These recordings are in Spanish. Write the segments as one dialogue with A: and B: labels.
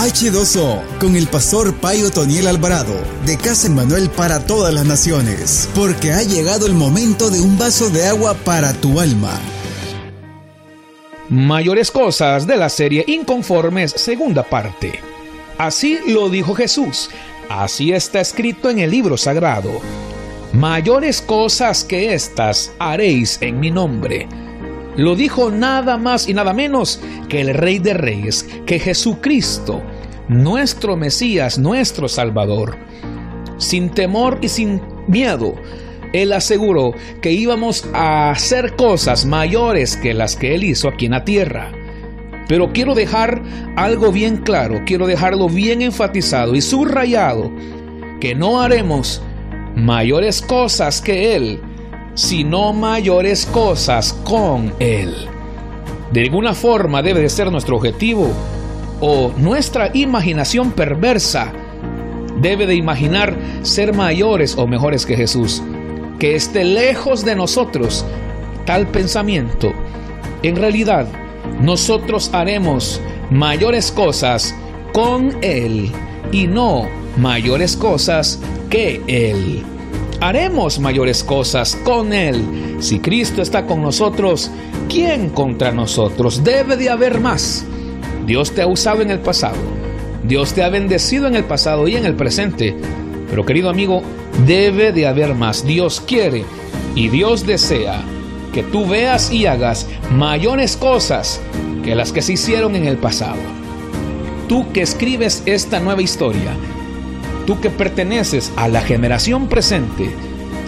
A: H2O con el pastor Payo Toniel Alvarado de Casa Manuel para todas las naciones, porque ha llegado el momento de un vaso de agua para tu alma.
B: Mayores cosas de la serie Inconformes, segunda parte. Así lo dijo Jesús, así está escrito en el libro sagrado. Mayores cosas que estas haréis en mi nombre. Lo dijo nada más y nada menos que el Rey de Reyes, que Jesucristo, nuestro Mesías, nuestro Salvador. Sin temor y sin miedo, Él aseguró que íbamos a hacer cosas mayores que las que Él hizo aquí en la tierra. Pero quiero dejar algo bien claro, quiero dejarlo bien enfatizado y subrayado, que no haremos mayores cosas que Él, sino mayores cosas con Él. De alguna forma debe de ser nuestro objetivo o nuestra imaginación perversa debe de imaginar ser mayores o mejores que Jesús. Que esté lejos de nosotros tal pensamiento. En realidad, nosotros haremos mayores cosas con Él y no mayores cosas que Él. Haremos mayores cosas con Él. Si Cristo está con nosotros, ¿quién contra nosotros? Debe de haber más. Dios te ha usado en el pasado. Dios te ha bendecido en el pasado y en el presente. Pero querido amigo, debe de haber más. Dios quiere y Dios desea que tú veas y hagas mayores cosas que las que se hicieron en el pasado. Tú que escribes esta nueva historia, tú que perteneces a la generación presente,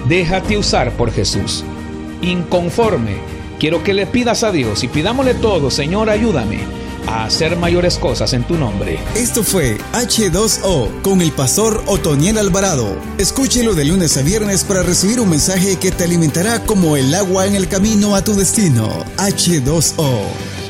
B: déjate usar por Jesús. Inconforme, quiero que le pidas a Dios y pidámosle todo, Señor, ayúdame a hacer mayores cosas en tu nombre.
A: Esto fue H2O con el pastor Otoniel Alvarado. Escúchelo de lunes a viernes para recibir un mensaje que te alimentará como el agua en el camino a tu destino. H2O.